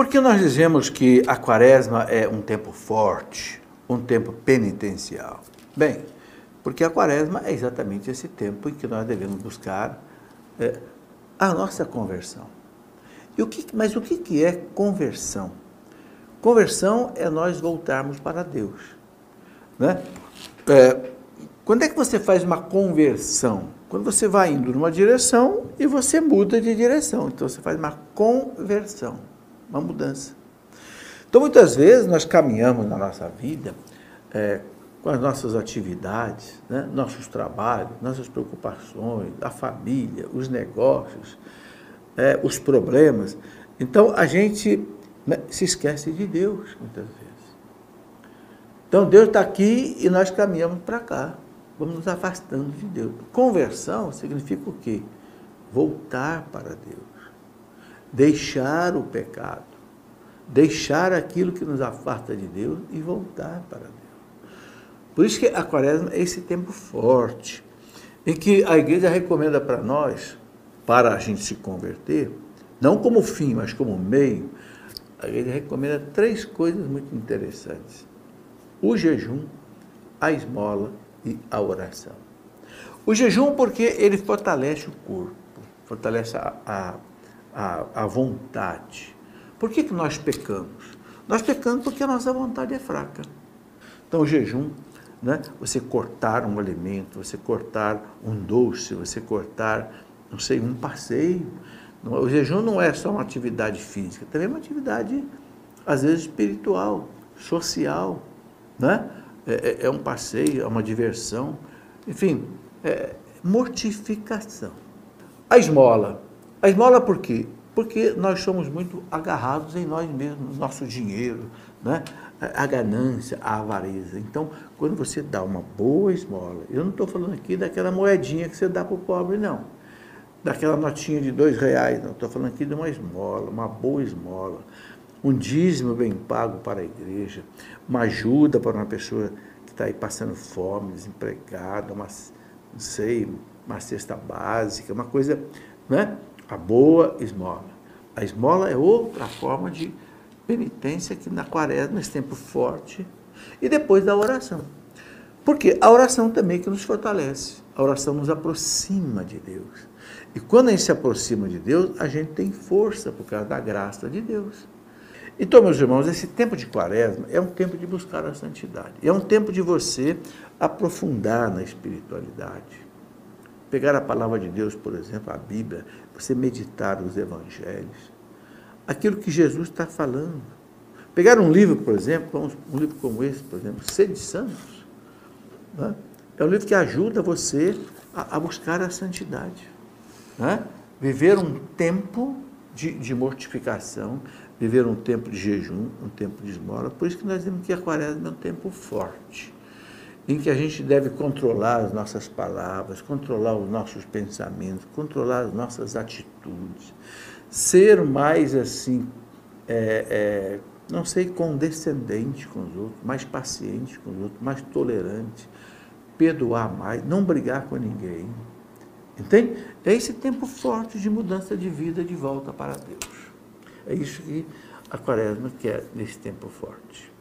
Por que nós dizemos que a quaresma é um tempo forte, um tempo penitencial? Bem, porque a quaresma é exatamente esse tempo em que nós devemos buscar é, a nossa conversão. E o que, mas o que é conversão? Conversão é nós voltarmos para Deus. Né? É, quando é que você faz uma conversão? Quando você vai indo numa direção e você muda de direção. Então você faz uma conversão, uma mudança. Então muitas vezes nós caminhamos na nossa vida é, com as nossas atividades, né? nossos trabalhos, nossas preocupações, a família, os negócios, é, os problemas. Então a gente né, se esquece de Deus muitas vezes. Então Deus está aqui e nós caminhamos para cá. Vamos nos afastando de Deus. Conversão significa o quê? Voltar para Deus. Deixar o pecado. Deixar aquilo que nos afasta de Deus e voltar para Deus. Por isso que a quaresma é esse tempo forte, em que a igreja recomenda para nós, para a gente se converter, não como fim, mas como meio, a igreja recomenda três coisas muito interessantes: o jejum, a esmola e a oração. O jejum, porque ele fortalece o corpo, fortalece a, a, a, a vontade. Por que, que nós pecamos? Nós pecamos porque a nossa vontade é fraca. Então, o jejum né? Você cortar um alimento, você cortar um doce, você cortar, não sei, um passeio. O jejum não é só uma atividade física, também é uma atividade, às vezes, espiritual, social. Né? É, é, é um passeio, é uma diversão. Enfim, é mortificação. A esmola. A esmola por quê? Porque nós somos muito agarrados em nós mesmos, no nosso dinheiro, né? a ganância, a avareza. Então, quando você dá uma boa esmola, eu não estou falando aqui daquela moedinha que você dá para o pobre, não. Daquela notinha de dois reais, não. Estou falando aqui de uma esmola, uma boa esmola. Um dízimo bem pago para a igreja, uma ajuda para uma pessoa que está aí passando fome, desempregada, uma, não sei, uma cesta básica, uma coisa, né? A boa esmola. A esmola é outra forma de penitência aqui na quaresma, nesse tempo forte, e depois da oração. Porque a oração também que nos fortalece, a oração nos aproxima de Deus. E quando a gente se aproxima de Deus, a gente tem força por causa da graça de Deus. Então, meus irmãos, esse tempo de quaresma é um tempo de buscar a santidade. É um tempo de você aprofundar na espiritualidade. Pegar a palavra de Deus, por exemplo, a Bíblia, você meditar os evangelhos aquilo que Jesus está falando. Pegar um livro, por exemplo, um livro como esse, por exemplo, Sede Santos, né? é um livro que ajuda você a, a buscar a santidade. Né? Viver um tempo de, de, mortificação, viver um tempo de jejum, um tempo de esmola. Por isso que nós dizemos que a quaresma é um tempo forte, em que a gente deve controlar as nossas palavras, controlar os nossos pensamentos, controlar as nossas atitudes ser mais assim, é, é, não sei, condescendente com os outros, mais paciente com os outros, mais tolerante, perdoar mais, não brigar com ninguém. Entende? É esse tempo forte de mudança de vida de volta para Deus. É isso que a quaresma quer nesse tempo forte.